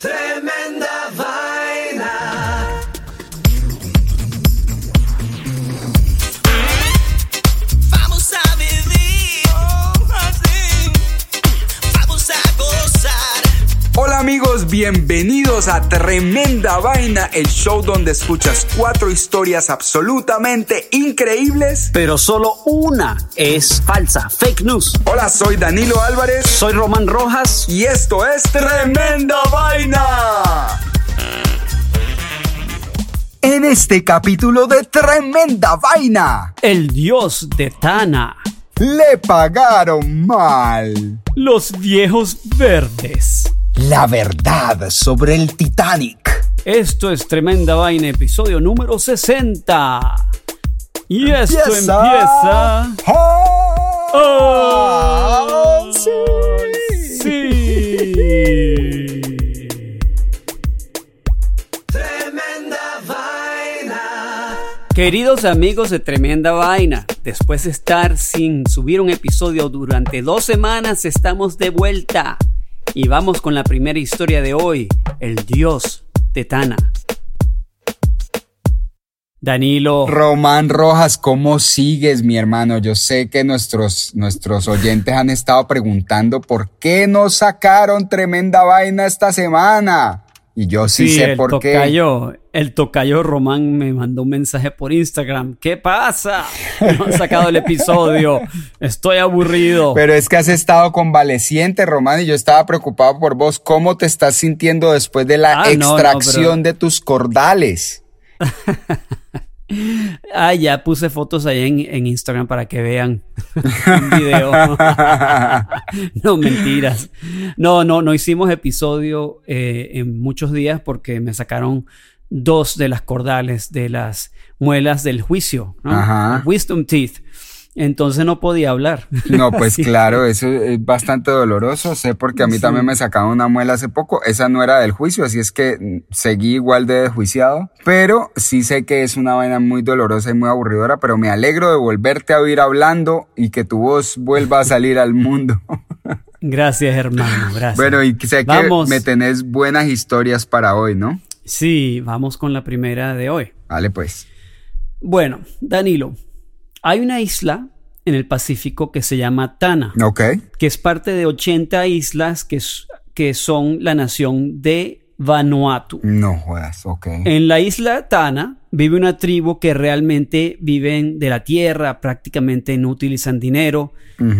Tremenda bienvenidos a Tremenda Vaina, el show donde escuchas cuatro historias absolutamente increíbles. pero solo una es falsa, fake news. Hola, soy Danilo Álvarez Soy Román Rojas. y esto es Tremenda Vaina. En este capítulo de Tremenda Vaina, El dios de Tana. le pagaron mal. Los viejos verdes. La verdad sobre el Titanic. Esto es Tremenda Vaina, episodio número 60. Y esto empieza... ¡Oh! sí. sí. Tremenda vaina. Queridos amigos de Tremenda Vaina, después de estar sin subir un episodio durante dos semanas, estamos de vuelta. Y vamos con la primera historia de hoy, el dios de Tana. Danilo, Román Rojas, ¿cómo sigues, mi hermano? Yo sé que nuestros, nuestros oyentes han estado preguntando por qué nos sacaron tremenda vaina esta semana. Y yo sí, sé el por qué. tocayo, el tocayo Román me mandó un mensaje por Instagram. ¿Qué pasa? No han sacado el episodio. Estoy aburrido. Pero es que has estado convaleciente, Román, y yo estaba preocupado por vos. ¿Cómo te estás sintiendo después de la Ah, no, no, extracción pero- de tus cordales? Ah, ya puse fotos ahí en, en Instagram para que vean un video. no, mentiras. No, no, no hicimos episodio eh, en muchos días porque me sacaron dos de las cordales de las muelas del juicio, ¿no? Ajá. Wisdom teeth. Entonces no podía hablar. No, pues claro, eso es bastante doloroso. Sé porque a mí Sí. también me sacaron una muela hace poco. Esa no era del juicio, así es que mm, seguí igual de desjuiciado. Pero sí sé que es una vaina muy dolorosa y muy aburridora, pero me alegro de volverte a oír hablando y que tu voz vuelva a salir al mundo. Gracias, hermano. Gracias. bueno, y sé que Vamos. me tenés buenas historias para hoy, ¿no? Sí, vamos con la primera de hoy. Vale, pues. Bueno, Danilo, hay una isla en el Pacífico que se llama Tana, Ok. que es parte de 80 islas que, son la nación de Vanuatu. No jodas, ok. En la isla Tana vive una tribu que realmente viven de la tierra, prácticamente no utilizan dinero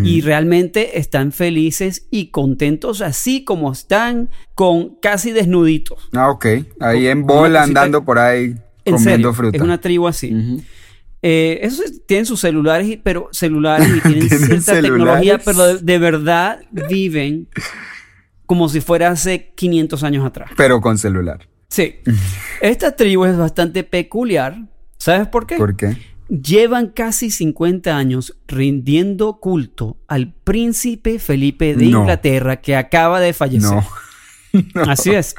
y realmente están felices y contentos así como están con casi desnuditos. Ah, ok. Ahí en bola andando por ahí En comiendo serio, fruta. es una tribu así. Ujú. Eh, esos es- tienen sus celulares, y- pero celulares y tienen ¿Tienen cierta celulares? tecnología, pero de, de verdad viven como si fuera hace 500 años atrás. Pero con celular. Sí. Esta tribu es bastante peculiar. ¿Sabes por qué? ¿Por qué? Llevan casi 50 años rindiendo culto al príncipe Felipe de No. Inglaterra que acaba de fallecer. No. Así es.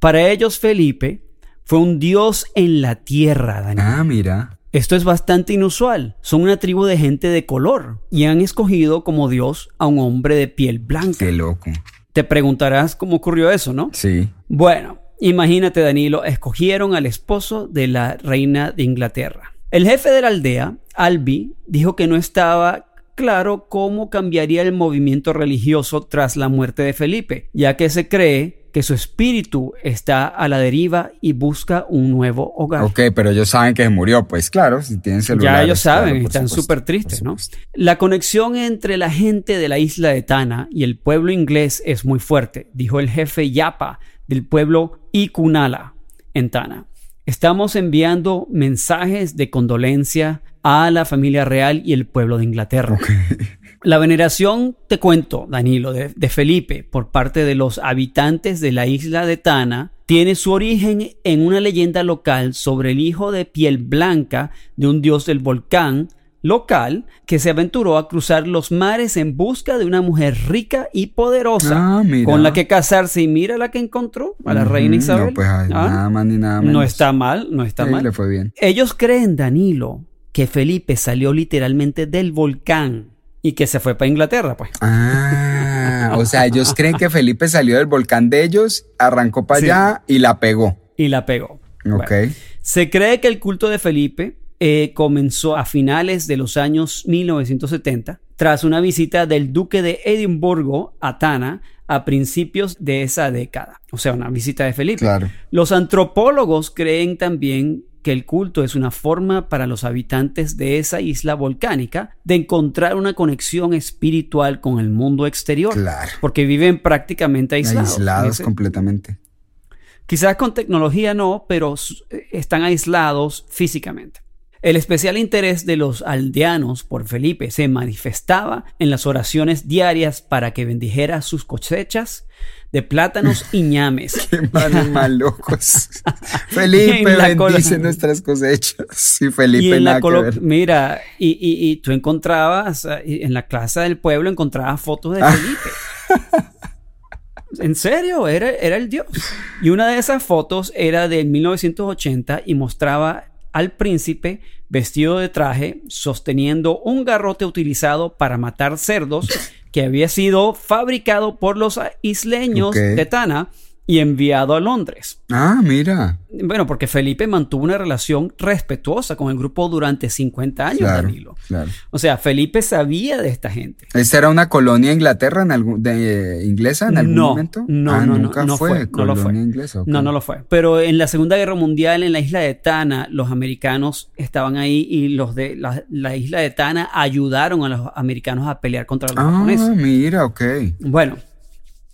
Para ellos Felipe fue un dios en la tierra, Daniel. Ah, mira. Esto es bastante inusual. Son una tribu de gente de color y han escogido como dios a un hombre de piel blanca. Qué loco. Te preguntarás cómo ocurrió eso, ¿no? Sí. Bueno, imagínate, Danilo, escogieron al esposo de la reina de Inglaterra. El jefe de la aldea, Albi, dijo que no estaba claro cómo cambiaría el movimiento religioso tras la muerte de Felipe, ya que se cree que su espíritu está a la deriva y busca un nuevo hogar. Ok, pero ellos saben que se murió, pues claro, si tienen celular. Ya ellos saben, están súper tristes, ¿no? La conexión entre la gente de la isla de Tana y el pueblo inglés es muy fuerte, dijo el jefe Yapa del pueblo Ikunala en Tana. Estamos enviando mensajes de condolencia a la familia real y el pueblo de Inglaterra. La veneración, te cuento, Danilo, de, de, Felipe por parte de los habitantes de la isla de Tana tiene su origen en una leyenda local sobre el hijo de piel blanca de un dios del volcán local que se aventuró a cruzar los mares en busca de una mujer rica y poderosa Ah, con la que casarse y mira la que encontró a la reina Isabel. No, pues ay, Ah, nada más ni nada menos. no está mal, no está Sí, mal. le fue bien. Ellos creen, Danilo, que Felipe salió literalmente del volcán y que se fue para Inglaterra, pues. Ah, o sea, ellos creen que Felipe salió del volcán de ellos, arrancó para Sí. allá y la pegó. Y la pegó. Ok. Bueno, se cree que el culto de Felipe eh, comenzó a finales de los años 1970, tras una visita del duque de Edimburgo a Tana a principios de esa década. O sea, una visita de Felipe. Claro. Los antropólogos creen también que el culto es una forma para los habitantes de esa isla volcánica de encontrar una conexión espiritual con el mundo exterior. Claro. Porque viven prácticamente aislados. Aislados completamente. Quizás con tecnología no, pero s- están aislados físicamente. El especial interés de los aldeanos por Felipe se manifestaba en las oraciones diarias para que bendijera sus cosechas de plátanos y ñames. Qué más locos. Felipe bendice nuestras cosechas. Y Felipe y en la mira, y, y- y tú encontrabas, en la plaza del pueblo encontrabas fotos de Felipe. En serio, era, era el dios. Y una de esas fotos era de 1980 y mostraba al príncipe vestido de traje sosteniendo un garrote utilizado para matar cerdos que había sido fabricado por los isleños de Tana y enviado a Londres. Ah, mira. Bueno, porque Felipe mantuvo una relación respetuosa con el grupo durante 50 años, Claro, Danilo. claro. O sea, Felipe sabía de esta gente. ¿Esta era una colonia Inglaterra en algún, de, inglesa en algún no, momento? No, Ah, no, no, nunca no fue, no lo colonia fue. inglesa. No, no lo fue. Pero en la Segunda Guerra Mundial, en la isla de Tana, los americanos estaban ahí y los de la, la isla de Tana ayudaron a los americanos a pelear contra los Ah, japoneses. mira, ok. Bueno,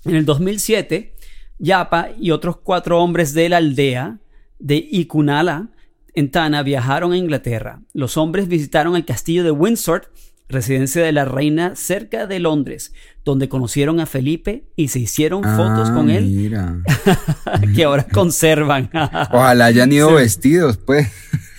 en el 2007, Yapa y otros cuatro hombres de la aldea de Ikunala en Tana viajaron a Inglaterra. Los hombres visitaron el castillo de Windsor, residencia de la reina cerca de Londres, donde conocieron a Felipe y se hicieron fotos Ah, con él Mira. que ahora conservan. Ojalá hayan ido vestidos, pues.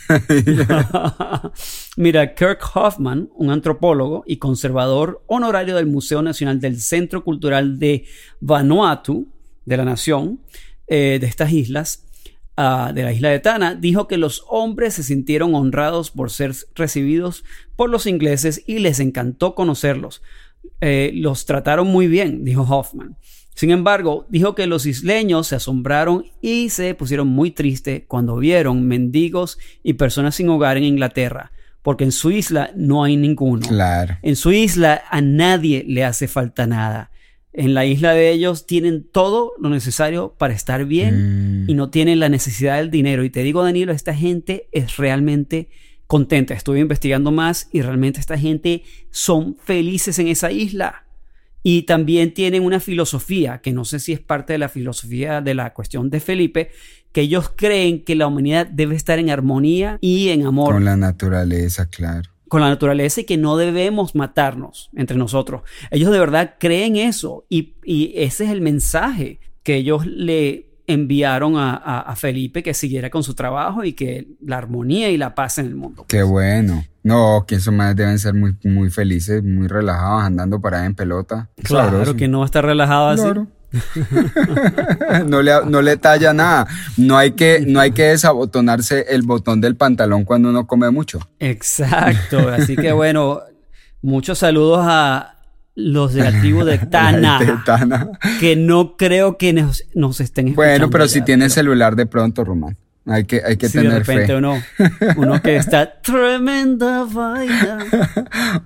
Mira, Kirk Hoffman, un antropólogo y conservador honorario del Museo Nacional del Centro Cultural de Vanuatu, de la nación, eh, de estas islas, ah, de la isla de Tana, dijo que los hombres se sintieron honrados por ser recibidos por los ingleses y les encantó conocerlos. Eh, los trataron muy bien, dijo Hoffman. Sin embargo, dijo que los isleños se asombraron y se pusieron muy tristes cuando vieron mendigos y personas sin hogar en Inglaterra, porque en su isla no hay ninguno. Claro. En su isla a nadie le hace falta nada. En la isla de ellos tienen todo lo necesario para estar bien Mm. y no tienen la necesidad del dinero. Y te digo, Danilo, esta gente es realmente contenta. Estuve investigando más y realmente esta gente son felices en esa isla. Y también tienen una filosofía, que no sé si es parte de la filosofía de la cuestión de Felipe, que ellos creen que la humanidad debe estar en armonía y en amor Con la naturaleza, claro. Con la naturaleza y que no debemos matarnos entre nosotros. Ellos de verdad creen eso y, y ese es el mensaje que ellos le enviaron a, a- a Felipe que siguiera con su trabajo y que la armonía y la paz en el mundo. Qué bueno. No, que esos más deben ser muy, muy felices, muy relajados, andando para en pelota. Claro Sabroso. que no va a estar relajado así. No, le, no le talla nada. No hay, que, no hay que desabotonarse el botón del pantalón cuando uno come mucho. Exacto. Así que bueno, muchos saludos a los de la tribu de Tana, gente Tana. que no creo que nos, nos estén escuchando. Bueno, pero si tienes pero- celular de pronto, Román. Hay que, hay que Sí, de tener repente fe. uno, uno que está tremenda vaina.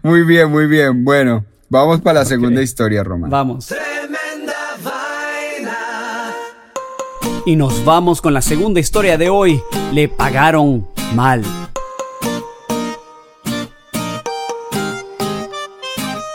Muy bien, muy bien. Bueno, vamos para la segunda historia, Román. Vamos. Tremenda Y nos vamos con la segunda historia de hoy. Le pagaron mal.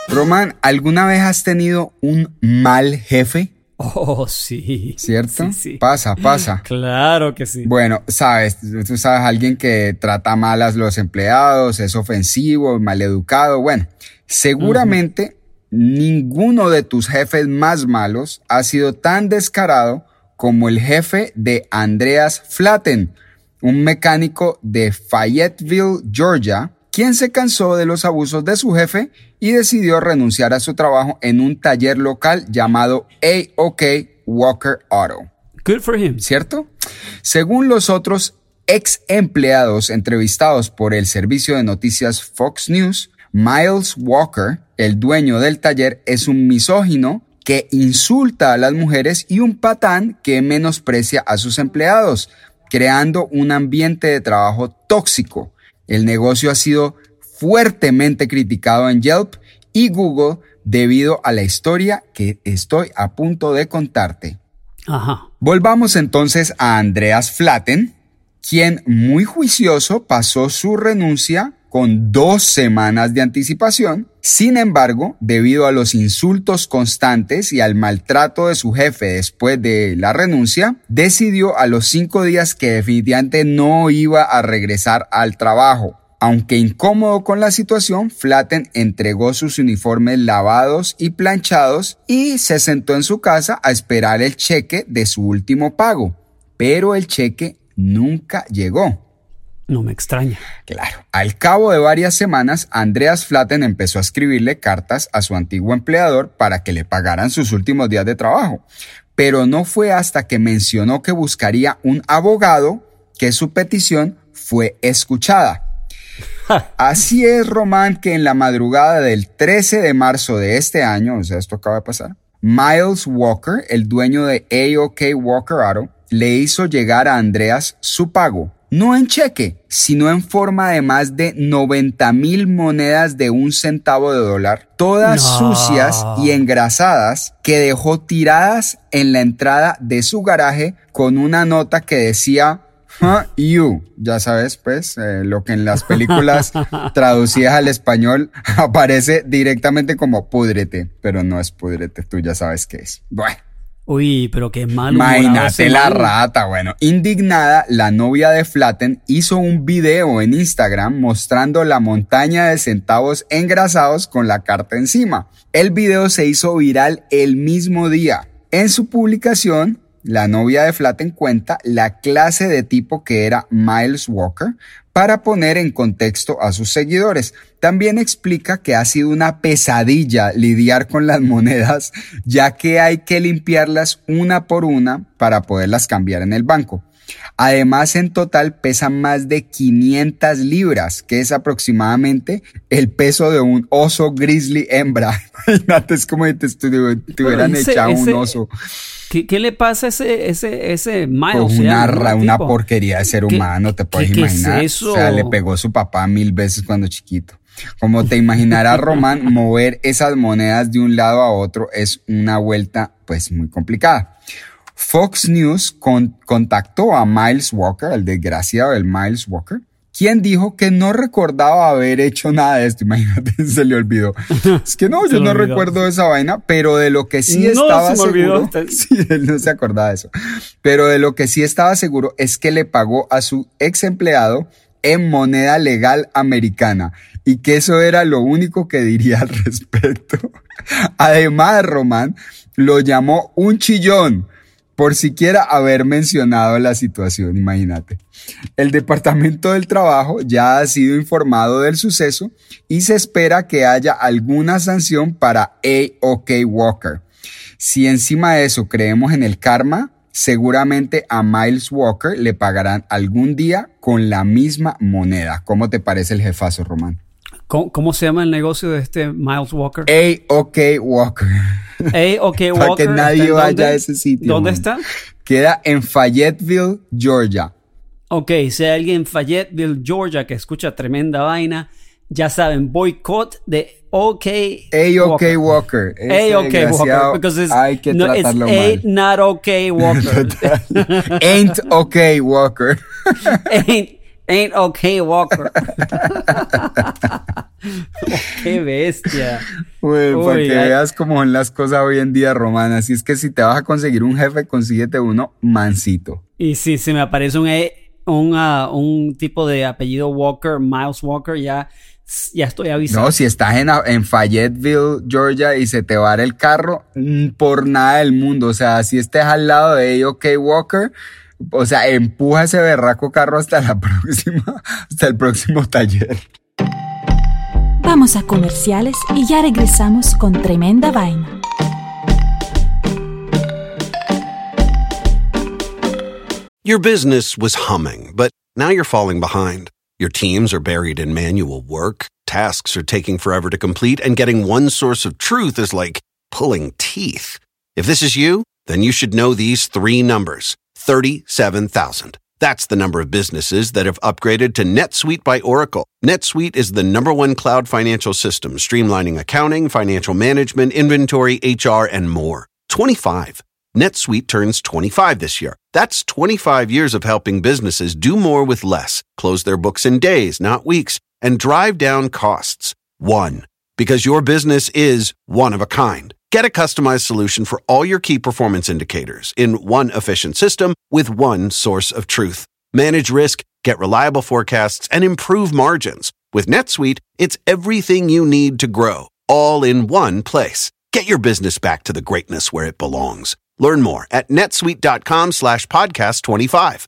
Román, ¿alguna vez has tenido un mal jefe? Oh, sí. ¿Cierto? Sí, sí. Pasa, pasa. Claro que sí. Bueno, sabes, tú sabes, alguien que trata mal a los empleados, es ofensivo, maleducado. Bueno, seguramente ninguno de tus jefes más malos ha sido tan descarado como el jefe de Andreas Flatten, un mecánico de Fayetteville, Georgia, quien se cansó de los abusos de su jefe y decidió renunciar a su trabajo en un taller local llamado AOK Walker Auto. Good for him. ¿cierto? Según los otros ex empleados entrevistados por el servicio de noticias Fox News, Miles Walker, el dueño del taller, es un misógino que insulta a las mujeres y un patán que menosprecia a sus empleados, creando un ambiente de trabajo tóxico. El negocio ha sido fuertemente criticado en Yelp y Google debido a la historia que estoy a punto de contarte. Ajá. Volvamos entonces a Andreas Flatten, quien muy juicioso pasó su renuncia con dos semanas de anticipación. Sin embargo, debido a los insultos constantes y al maltrato de su jefe después de la renuncia, decidió a los cinco días que definitivamente no iba a regresar al trabajo. Aunque incómodo con la situación, Flatten entregó sus uniformes lavados y planchados y se sentó en su casa a esperar el cheque de su último pago. Pero el cheque nunca llegó. No me extraña. Claro. Al cabo de varias semanas, Andreas Flatten empezó a escribirle cartas a su antiguo empleador para que le pagaran sus últimos días de trabajo. Pero no fue hasta que mencionó que buscaría un abogado que su petición fue escuchada. Así es, Román, que en la madrugada del 13 de marzo de este año, o sea, esto acaba de pasar, Miles Walker, el dueño de AOK Walker Auto, le hizo llegar a Andreas su pago. No en cheque, sino en forma de más de 90 mil monedas de un centavo de dólar, todas No. sucias y engrasadas, que dejó tiradas en la entrada de su garaje con una nota que decía Huh, you, ya sabes, pues, eh, lo que en las películas traducidas al español aparece directamente como púdrete, pero no es púdrete, tú ya sabes qué es. Bueno, Uy, pero qué mal. imagínate la rata, bueno. Indignada, la novia de Flatten hizo un video en Instagram mostrando la montaña de centavos engrasados con la carta encima. El video se hizo viral el mismo día. En su publicación, la novia de Flatten cuenta la clase de tipo que era Miles Walker para poner en contexto a sus seguidores. También explica que ha sido una pesadilla lidiar con las monedas, ya que hay que limpiarlas una por una para poderlas cambiar en el banco. Además, en total pesan más de 500 libras, que es aproximadamente el peso de un oso grizzly hembra. Imagínate, es como si te, hubieran echado un oso. ¿Qué, qué le pasa a ese, ese, ese Miles? Pues una, una porquería de ser ¿Qué- humano, te puedes qué- qué es imaginar. eso? O sea, le pegó su papá mil veces cuando chiquito. Como te imaginarás, Román, mover esas monedas de un lado a otro es una vuelta, pues, muy complicada. Fox News con- contactó a Miles Walker, el desgraciado del Miles Walker, quien dijo que no recordaba haber hecho nada de esto. Imagínate, se le olvidó. Es que no, yo no olvidó. recuerdo esa vaina, pero de lo que sí No, estaba se me seguro. Sí, él no se acordaba de eso. Pero de lo que sí estaba seguro es que le pagó a su ex empleado en moneda legal americana y que eso era lo único que diría al respecto. Además, Román lo llamó un chillón por siquiera haber mencionado la situación, imagínate. El Departamento del Trabajo ya ha sido informado del suceso y se espera que haya alguna sanción para AOK Walker. Si encima de eso creemos en el karma, seguramente a Miles Walker le pagarán algún día con la misma moneda. ¿Cómo te parece el jefazo, Román? ¿Cómo, cómo se llama el negocio de este Miles Walker? AOK Walker. Ey, ok, Para Walker. que nadie ¿está en vaya dónde? a ese sitio. ¿Dónde man. está? Queda en Fayetteville, Georgia. Ok, si hay alguien en Fayetteville, Georgia, que escucha tremenda vaina, ya saben, boicot de OK A.OK. Walker. Ese A.OK. Walker. Because it's, hay que no, it's mal. not OK Walker. Ain't okay, Walker. ain't, ain't OK Walker. Qué bestia. Para Uy, que ay. veas cómo son las cosas hoy en día, Romana. Así es que si te vas a conseguir un jefe, consíguete uno mansito. Y si se me aparece un, E- un, ah, un tipo de apellido Walker, Miles Walker, ya, ya estoy avisado. No, si estás en, en Fayetteville, Georgia, y se te va el carro, mm, por nada del mundo. O sea, si estés al lado de A.OK. Walker, o sea, empuja ese berraco carro hasta la próxima, hasta el próximo taller. Vamos a comerciales y ya regresamos con tremenda vaina. Your business was humming, but now you're falling behind. Your teams are buried in manual work, tasks are taking forever to complete, and getting one source of truth is like pulling teeth. If this is you, then you should know these three numbers 37,000. That's the number of businesses that have upgraded to NetSuite by Oracle. NetSuite is the number one cloud financial system, streamlining accounting, financial management, inventory, HR, and more. 25. NetSuite turns 25 this year. That's 25 years of helping businesses do more with less, close their books in days, not weeks, and drive down costs. One. Because your business is one of a kind. Get a customized solution for all your key performance indicators in one efficient system with one source of truth. Manage risk, get reliable forecasts, and improve margins. With NetSuite, it's everything you need to grow, all in one place. Get your business back to the greatness where it belongs. Learn more at netsuite.com slash podcast 25.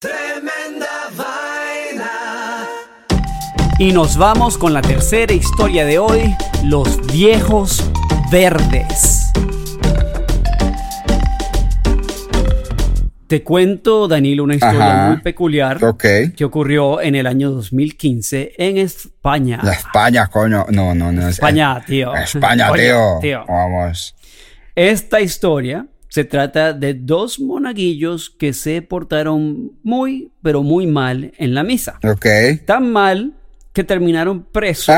Tremenda vaina. Y nos vamos con la tercera historia de hoy, los viejos verdes. Te cuento, Danilo, una historia Ajá. muy peculiar que ocurrió en el año 2015 en España. La España, coño. No, no, no. es- España, tío. España, tío. tío. Vamos. Esta historia se trata de dos monaguillos que se portaron muy, pero muy mal en la misa. Ok. Tan mal que terminaron presos,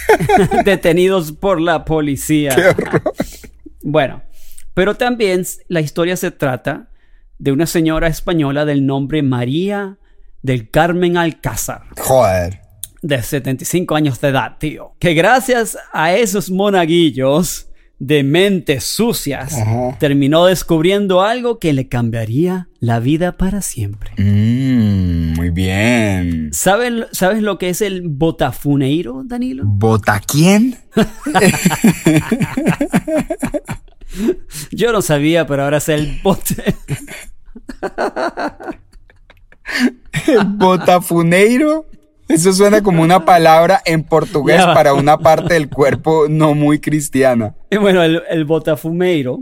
detenidos por la policía. Bueno, pero también la historia se trata de una señora española del nombre María del Carmen Alcázar, Joder. de 75 años de edad, tío. Que gracias a esos monaguillos de mentes sucias, Ajá. terminó descubriendo algo que le cambiaría la vida para siempre. Mm, muy bien. ¿Saben- ¿Sabes lo que es el botafuneiro, Danilo? ¿Bota quién? Yo no sabía, pero ahora sé el bote. ¿Botafuneiro? Eso suena como una palabra en portugués para una parte del cuerpo no muy cristiana. Y bueno, el, el botafumeiro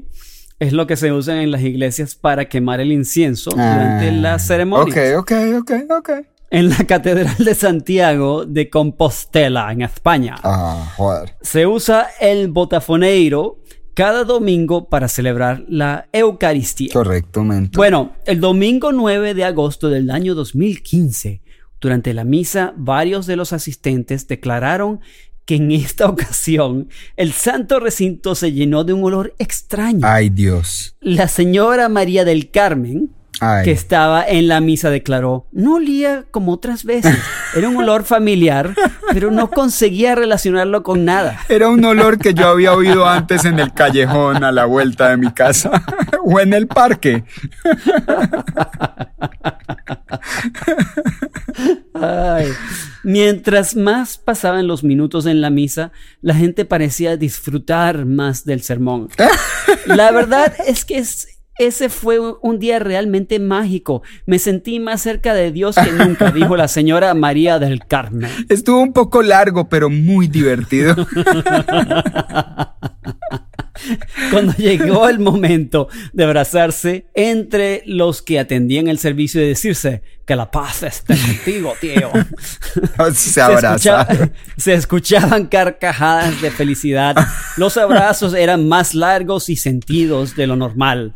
es lo que se usa en las iglesias para quemar el incienso durante Ah, las ceremonias. Ok, ok, ok, ok. En la Catedral de Santiago de Compostela, en España, Ah, joder. se usa el botafuneiro cada domingo para celebrar la Eucaristía. Correctamente. Bueno, el domingo 9 de agosto del año 2015, durante la misa, varios de los asistentes declararon que en esta ocasión el santo recinto se llenó de un olor extraño. Ay, Dios. La señora María del Carmen, Ay. que estaba en la misa, declaró, no olía como otras veces, era un olor familiar, pero no conseguía relacionarlo con nada. Era un olor que yo había oído antes en el callejón a la vuelta de mi casa o en el parque. Ay. Mientras más pasaban los minutos en la misa, la gente parecía disfrutar más del sermón. La verdad es que es- ese fue un día realmente mágico. Me sentí más cerca de Dios que nunca, dijo la señora María del Carmen. Estuvo un poco largo, pero muy divertido. Cuando llegó el momento de abrazarse entre los que atendían el servicio y decirse que la paz esté contigo, tío. se abraza. se escuchaban carcajadas de felicidad. Los abrazos eran más largos y sentidos de lo normal.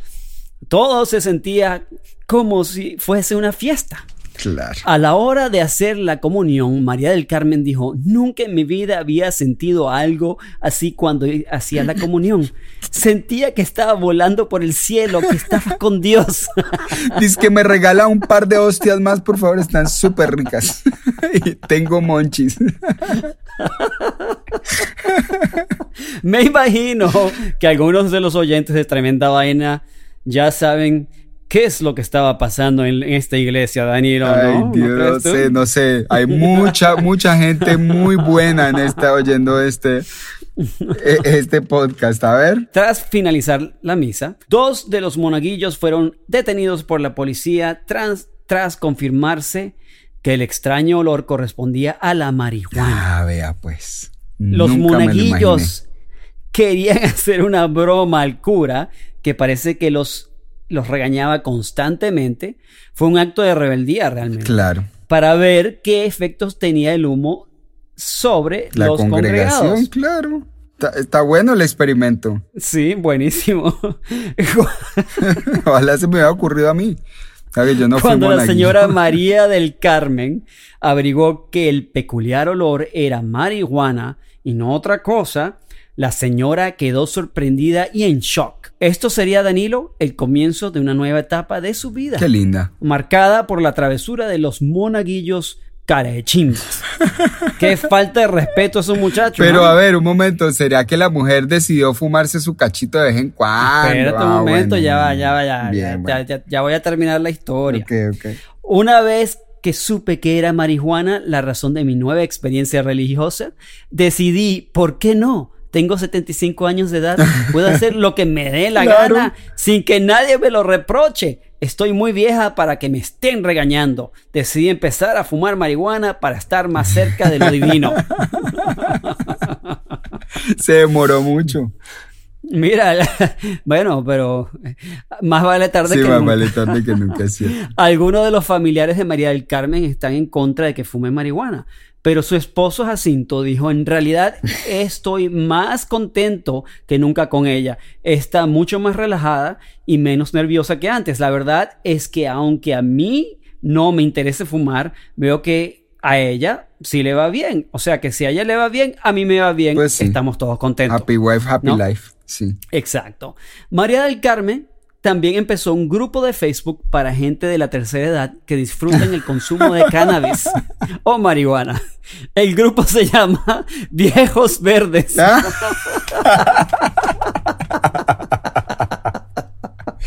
Todo se sentía como si fuese una fiesta. Claro. A la hora de hacer la comunión, María del Carmen dijo, nunca en mi vida había sentido algo así cuando hacía la comunión. Sentía que estaba volando por el cielo, que estaba con Dios. Dice que me regala un par de hostias más, por favor, están súper ricas. y tengo monchis. me imagino que algunos de los oyentes de Tremenda Vaina ya saben qué es lo que estaba pasando en, esta iglesia, Danilo. Ay, ¿no? Dios, no, sé, no sé. Hay mucha, mucha gente muy buena en esta oyendo este, e, este podcast. A ver. Tras finalizar la misa, dos de los monaguillos fueron detenidos por la policía tras, tras confirmarse que el extraño olor correspondía a la marihuana. Ah, vea, pues. Los lo monaguillos querían hacer una broma al cura que parece que los, los regañaba constantemente. Fue un acto de rebeldía realmente. Claro. Para ver qué efectos tenía el humo sobre La los congregación, congregados. claro. Está, está bueno el experimento. Sí, buenísimo. Ojalá se me hubiera ocurrido a mí. Yo no Cuando la señora María del Carmen averiguó que el peculiar olor era marihuana y no otra cosa, la señora quedó sorprendida y en shock. Esto sería, Danilo, el comienzo de una nueva etapa de su vida, Qué linda. marcada por la travesura de los monaguillos carechimbas. Qué falta de respeto a esos muchachos. Pero a ver, un momento, ¿será que la mujer decidió fumarse su cachito de vez en cuando? Espérate un Ah, momento, bueno. ya va, ya va, ya, Bien, ya, bueno. ya- voy a terminar la historia. Ok, ok. Una vez que supe que era marihuana la razón de mi nueva experiencia religiosa, decidí, ¿por qué no? Tengo 75 años de edad, puedo hacer lo que me dé la Claro. gana sin que nadie me lo reproche. Estoy muy vieja para que me estén regañando. Decidí empezar a fumar marihuana para estar más cerca de lo divino. Se demoró mucho. Mira, bueno, pero más vale tarde Sí, que más nunca. vale tarde que nunca. Algunos de los familiares de María del Carmen están en contra de que fume marihuana, pero su esposo Jacinto dijo, en realidad estoy más contento que nunca con ella. Está mucho más relajada y menos nerviosa que antes. La verdad es que aunque a mí no me interese fumar, veo que a ella sí le va bien. O sea que si a ella le va bien, a mí me va bien. Pues sí. Estamos todos contentos. Happy wife, happy ¿No? life. Sí. Exacto. María del Carmen también empezó un grupo de Facebook para gente de la tercera edad que disfruten el consumo de cannabis o marihuana. El grupo se llama Viejos Verdes. Ah.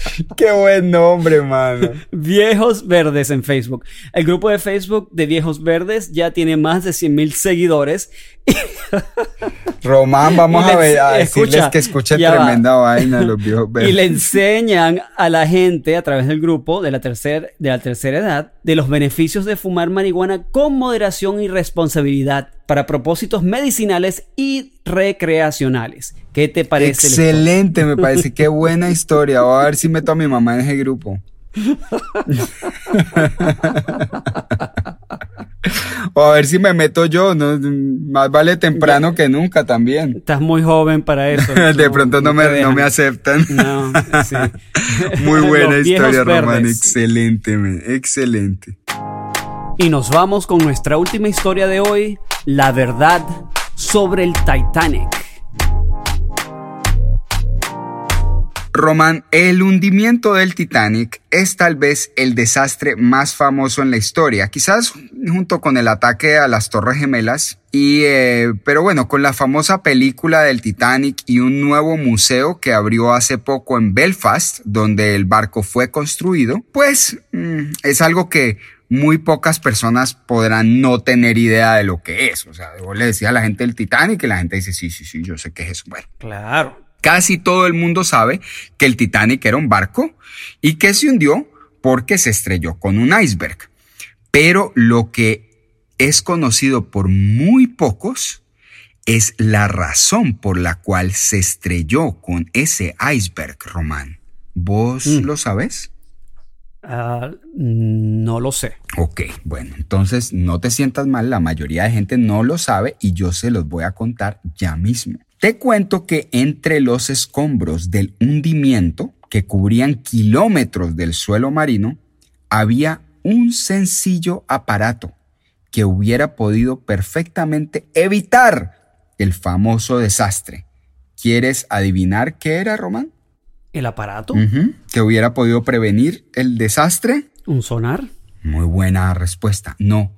Qué buen nombre, mano. Viejos Verdes en Facebook. El grupo de Facebook de Viejos Verdes ya tiene más de 100 mil seguidores. Román, vamos a, le- ver, a decirles que escuchen ya va. tremenda vaina los viejos Y le verdes. enseñan a la gente a través del grupo de la, tercer- de la tercera edad de los beneficios de fumar marihuana con moderación y responsabilidad para propósitos medicinales y recreacionales. ¿Qué te parece? Excelente, me parece. Qué buena historia. Voy a ver si meto a mi mamá en ese grupo. o a ver si me meto yo. ¿no? Más vale temprano que nunca también. Estás muy joven para eso. De pronto no me, no me aceptan. No, sí. Muy buena Los historia, Román. Excelente, excelente. Y nos vamos con nuestra última historia de hoy, la verdad sobre el Titanic. Román, el hundimiento del Titanic es tal vez el desastre más famoso en la historia, quizás junto con el ataque a las Torres Gemelas, y, eh, pero bueno, con la famosa película del Titanic y un nuevo museo que abrió hace poco en Belfast, donde el barco fue construido, pues mm, es algo que muy pocas personas podrán no tener idea de lo que es. O sea, yo le decía a la gente del Titanic y la gente dice, sí, sí, sí, yo sé qué es eso. Bueno, Claro. Casi todo el mundo sabe que el Titanic era un barco y que se hundió porque se estrelló con un iceberg. Pero lo que es conocido por muy pocos es la razón por la cual se estrelló con ese iceberg, Román. ¿Vos Mm. lo sabes? Ah, no lo sé. Ok, bueno, entonces no te sientas mal, la mayoría de gente no lo sabe y yo se los voy a contar ya mismo. Te cuento que entre los escombros del hundimiento, que cubrían kilómetros del suelo marino, había un sencillo aparato que hubiera podido perfectamente evitar el famoso desastre. ¿Quieres adivinar qué era, Román? ¿El aparato? ¿Que hubiera podido prevenir el desastre? ¿Un sonar? Muy buena respuesta. No,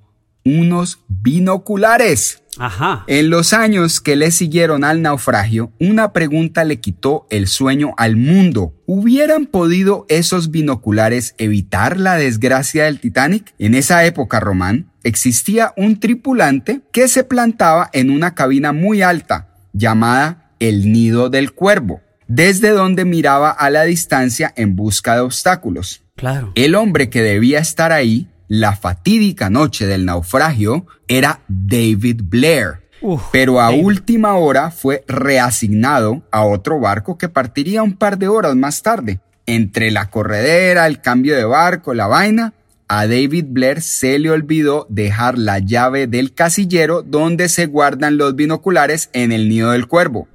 unos binoculares. Ajá. En los años que le siguieron al naufragio, una pregunta le quitó el sueño al mundo. ¿Hubieran podido esos binoculares evitar la desgracia del Titanic? En esa época, Román, existía un tripulante que se plantaba en una cabina muy alta, llamada el Nido del Cuervo, desde donde miraba a la distancia en busca de obstáculos. Claro. El hombre que debía estar ahí, la fatídica noche del naufragio, era David Blair. Uf, Pero a David. última hora fue reasignado a otro barco que partiría un par de horas más tarde. Entre la corredera, el cambio de barco, la vaina, a David Blair se le olvidó dejar la llave del casillero donde se guardan los binoculares en el nido del cuervo.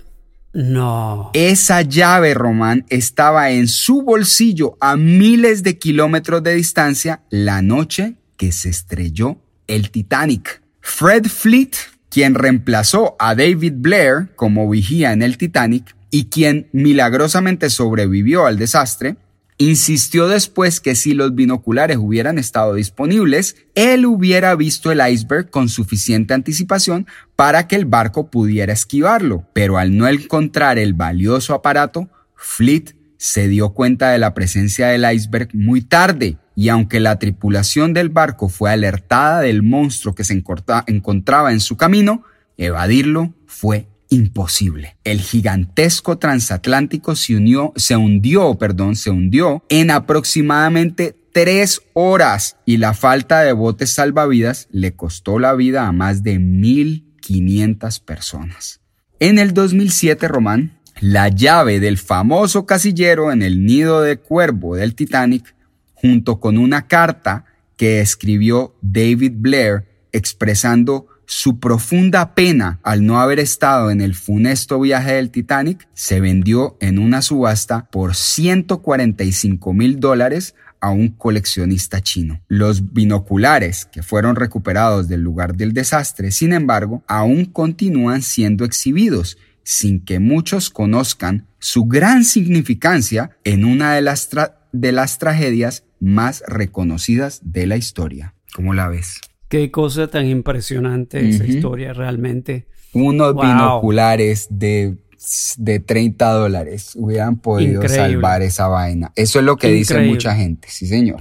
No. Esa llave, Román, estaba en su bolsillo a miles de kilómetros de distancia la noche que se estrelló el Titanic. Fred Fleet, quien reemplazó a David Blair como vigía en el Titanic y quien milagrosamente sobrevivió al desastre, insistió después que si los binoculares hubieran estado disponibles, él hubiera visto el iceberg con suficiente anticipación para que el barco pudiera esquivarlo. Pero al no encontrar el valioso aparato, Fleet se dio cuenta de la presencia del iceberg muy tarde y aunque la tripulación del barco fue alertada del monstruo que se encontraba en su camino, evadirlo fue imposible. El gigantesco transatlántico se unió, se hundió, perdón, se hundió en aproximadamente tres horas y la falta de botes salvavidas le costó la vida a más de 1.500 personas. En el 2007, Román, la llave del famoso casillero en el nido de cuervo del Titanic, junto con una carta que escribió David Blair expresando su profunda pena al no haber estado en el funesto viaje del Titanic, se vendió en una subasta por 145 mil dólares a un coleccionista chino. Los binoculares que fueron recuperados del lugar del desastre, sin embargo, aún continúan siendo exhibidos sin que muchos conozcan su gran significancia en una de las, de las tragedias más reconocidas de la historia. ¿Cómo la ves? Qué cosa tan impresionante esa historia realmente. Unos Wow. binoculares de, de 30 dólares hubieran podido Increíble. salvar esa vaina. Eso es lo que dice mucha gente, sí señor.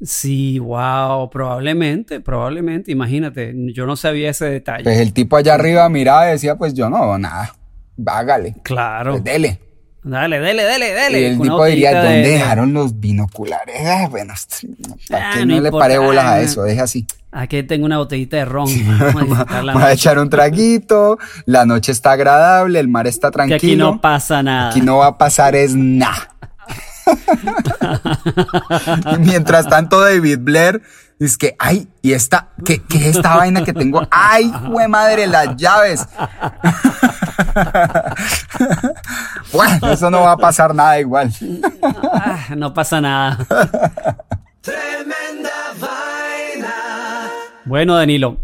Sí, wow, probablemente, probablemente, imagínate, yo no sabía ese detalle. Pues el tipo allá arriba miraba y decía, pues yo no, nada, hágale, claro. pues dele. Dale, dale, dale, dale. Y el tipo diría, ¿dónde de- dejaron los binoculares? Ah, bueno, ¿para Ah, qué no no, le pare bolas a ah, eso? Deja así. Aquí tengo una botellita de ron. Vamos a la a echar un traguito, la noche está agradable, el mar está Que tranquilo. aquí no pasa nada. Aquí no va a pasar es nada. Mientras tanto, David Blair dice que, ay, y esta, ¿qué, qué es esta vaina que tengo? Ay, jue madre, las llaves. bueno, eso no va a pasar nada igual. Ah, no pasa nada. Tremenda vaina. Bueno, Danilo,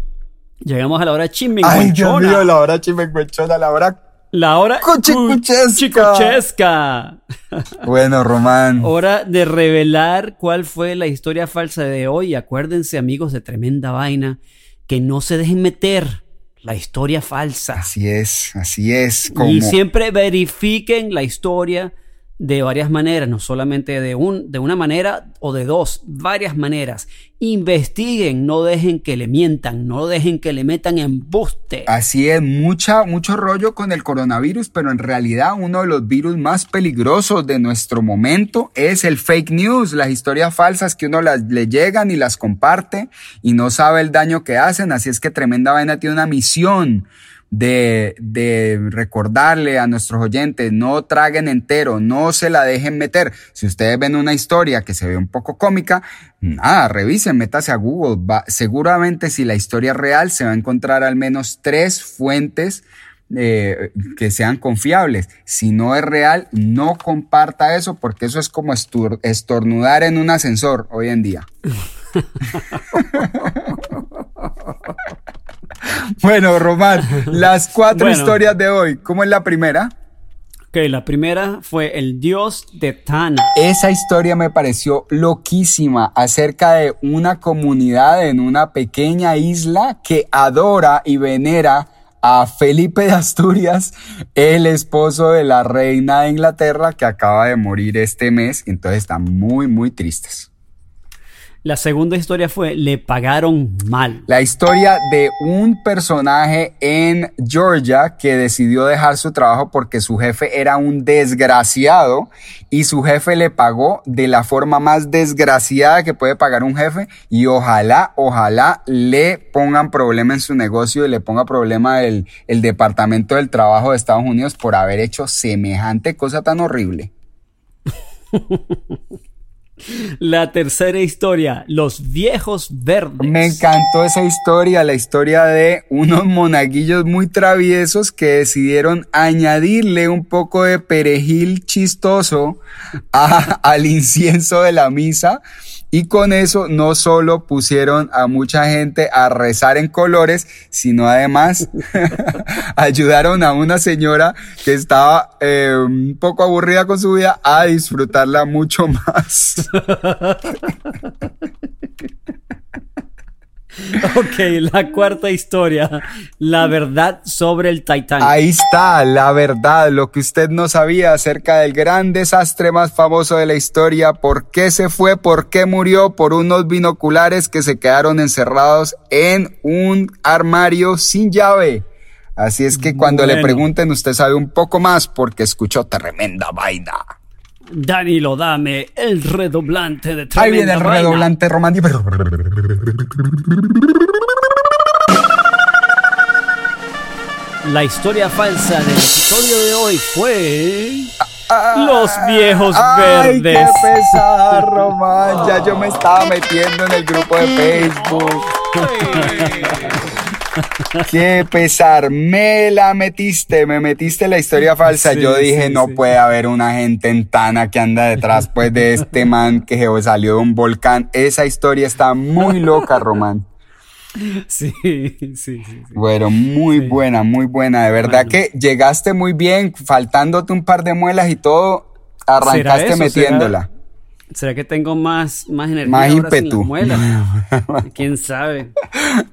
llegamos a la hora Ay, Dios mío, la hora chimenguechona, la hora. La hora Cuchicuchesca. Bueno, Román. Hora de revelar cuál fue la historia falsa de hoy. Acuérdense, amigos de Tremenda Vaina, que no se dejen meter la historia falsa. Así es, así es. Como... Y siempre verifiquen la historia de varias maneras, no solamente de, un, de una manera o de dos, varias maneras. Investiguen, no dejen que le mientan, no dejen que le metan embuste. Así es, mucha, mucho rollo con el coronavirus, pero en realidad uno de los virus más peligrosos de nuestro momento es el fake news, las historias falsas que uno las, le llegan y las comparte y no sabe el daño que hacen. Así es que Tremenda Vaina tiene una misión de, de, recordarle a nuestros oyentes, no traguen entero, no se la dejen meter. Si ustedes ven una historia que se ve un poco cómica, nada, revisen, métase a Google. seguramente si la historia es real, se va a encontrar al menos tres fuentes eh, que sean confiables. Si no es real, no comparta eso porque eso es como estornudar en un ascensor hoy en día. Bueno, Román, las cuatro historias de hoy, ¿cómo es la primera? Ok, la primera fue el dios de Tana. Esa historia me pareció loquísima acerca de una comunidad en una pequeña isla que adora y venera a Felipe de Asturias, el esposo de la reina de Inglaterra que acaba de morir este mes. Entonces están muy, muy tristes. La segunda historia fue Le pagaron mal. La historia de un personaje en Georgia que decidió dejar su trabajo porque su jefe era un desgraciado y su jefe le pagó de la forma más desgraciada que puede pagar un jefe y ojalá, ojalá le pongan problema en su negocio y le ponga problema el, el Departamento del Trabajo de Estados Unidos por haber hecho semejante cosa tan horrible. La tercera historia, los viejos verdes. Me encantó esa historia, la historia de unos monaguillos muy traviesos que decidieron añadirle un poco de perejil chistoso al incienso de la misa y con eso no solo pusieron a mucha gente a rezar en colores, sino además ayudaron a una señora que estaba eh, un poco aburrida con su vida a disfrutarla mucho más. Ok, la cuarta historia, la verdad sobre el Titanic. Ahí está, la verdad, lo que usted no sabía acerca del gran desastre más famoso de la historia, por qué se fue, por qué murió, por unos binoculares que se quedaron encerrados en un armario sin llave. Así es que cuando le pregunten, usted sabe un poco más porque escuchó tremenda vaina. Danilo, dame el redoblante de Ahí viene el redoblante romántico. La historia falsa del episodio de hoy fue. Los viejos Ay, verdes. qué pesar, Román. Ya yo me estaba metiendo en el grupo de Facebook. Qué pesar, me la metiste, me metiste la historia falsa. Sí, Yo dije, sí, no sí. puede haber una gente en Tana que anda detrás pues de este man que salió de un volcán. Esa historia está muy loca, Román. Sí, sí, sí. sí. Bueno, muy Sí. buena, muy buena. De verdad Bueno. que llegaste muy bien, faltándote un par de muelas y todo, arrancaste metiéndola. ¿Será que tengo más, más energía? Más ímpetu. ¿Quién sabe?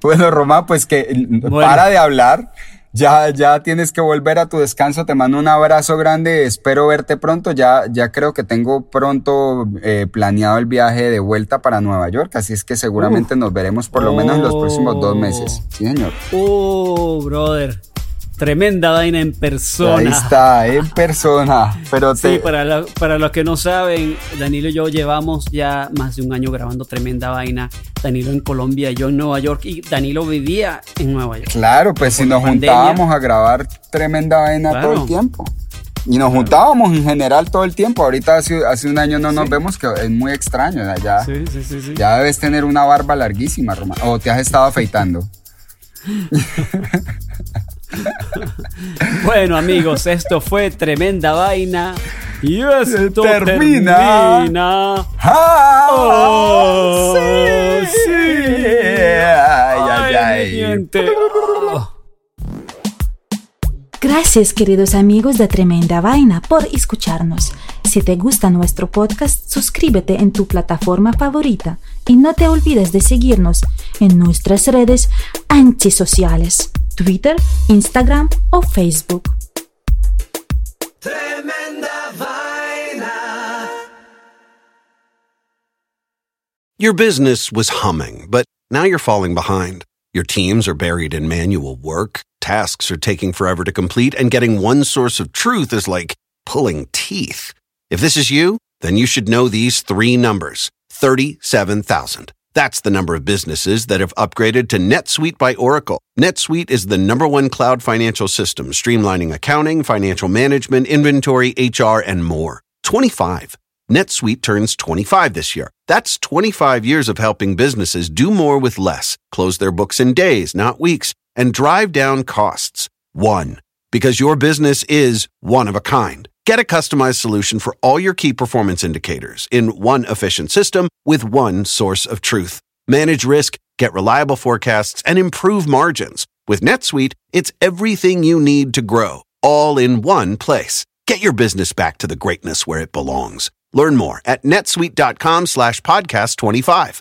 Bueno, Román, pues que Bueno. para de hablar. Ya, ya tienes que volver a tu descanso. Te mando un abrazo grande. Espero verte pronto. Ya, ya creo que tengo pronto eh, planeado el viaje de vuelta para Nueva York. Así es que seguramente nos veremos por lo menos en los próximos dos meses. Sí, señor. Oh, brother. Tremenda vaina en persona. Ahí está, en persona. Pero te, Sí, para, la- para los que no saben, Danilo y yo llevamos ya más de un año grabando tremenda vaina. Danilo en Colombia, yo en Nueva York y Danilo vivía en Nueva York. Claro, pues si nos pandemia. juntábamos a grabar tremenda vaina Claro. todo el tiempo. Y nos juntábamos en general todo el tiempo. Ahorita hace, hace un año no nos vemos, que es muy extraño. ya- Ya, Sí, sí, sí, sí. ya debes tener una barba larguísima, Román. O te has estado afeitando. Bueno, amigos, esto fue tremenda vaina. Y esto Termina. termina. ¡Ah! Oh, sí, sí. Ay, ay, ay. Oh. Gracias queridos amigos de Tremenda Vaina por escucharnos. Si te gusta nuestro podcast, suscríbete en tu plataforma favorita y no te olvides de seguirnos en nuestras redes antisociales, Twitter, Instagram o Facebook. Your business was humming, but now you're falling behind. Your teams are buried in manual work, tasks are taking forever to complete, and getting one source of truth is like pulling teeth. If this is you, then you should know these three numbers 37,000. That's the number of businesses that have upgraded to NetSuite by Oracle. NetSuite is the number one cloud financial system, streamlining accounting, financial management, inventory, HR, and more. 25. NetSuite turns 25 this year. That's 25 years of helping businesses do more with less, close their books in days, not weeks, and drive down costs. One. Because your business is one of a kind. Get a customized solution for all your key performance indicators in one efficient system with one source of truth. Manage risk, get reliable forecasts, and improve margins. With NetSuite, it's everything you need to grow, all in one place. Get your business back to the greatness where it belongs. Learn more at netsuite.com slash podcast 25.